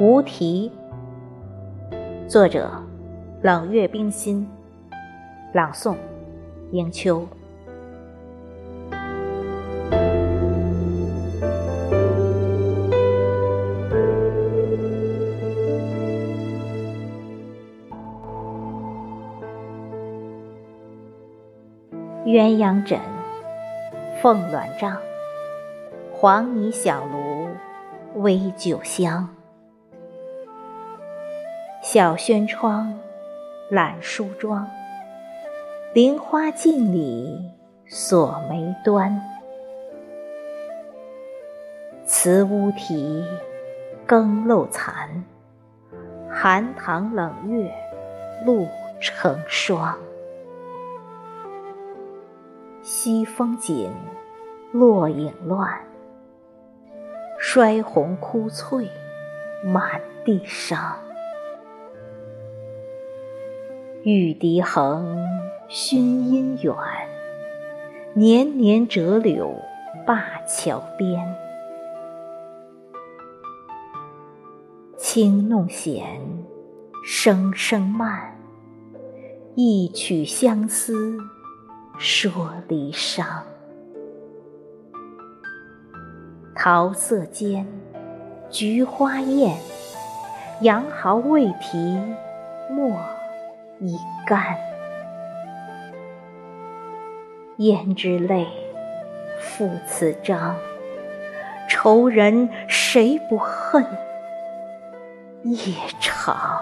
无题。作者：冷月冰心。朗诵：迎秋。鸳鸯枕，凤鸾帐，黄泥小炉煨酒香。小轩窗，懒梳妆，菱花镜里锁眉端。瓷乌啼，更漏残，寒塘冷月露成霜。西风紧，落影乱，衰红枯翠满地伤。玉笛横，熏阴远，年年折柳灞桥边。轻弄弦，声声慢，一曲相思。说离殇，桃色间，菊花艳，杨毫未提，墨已干。胭脂泪，赋此章，愁人谁不恨？夜长。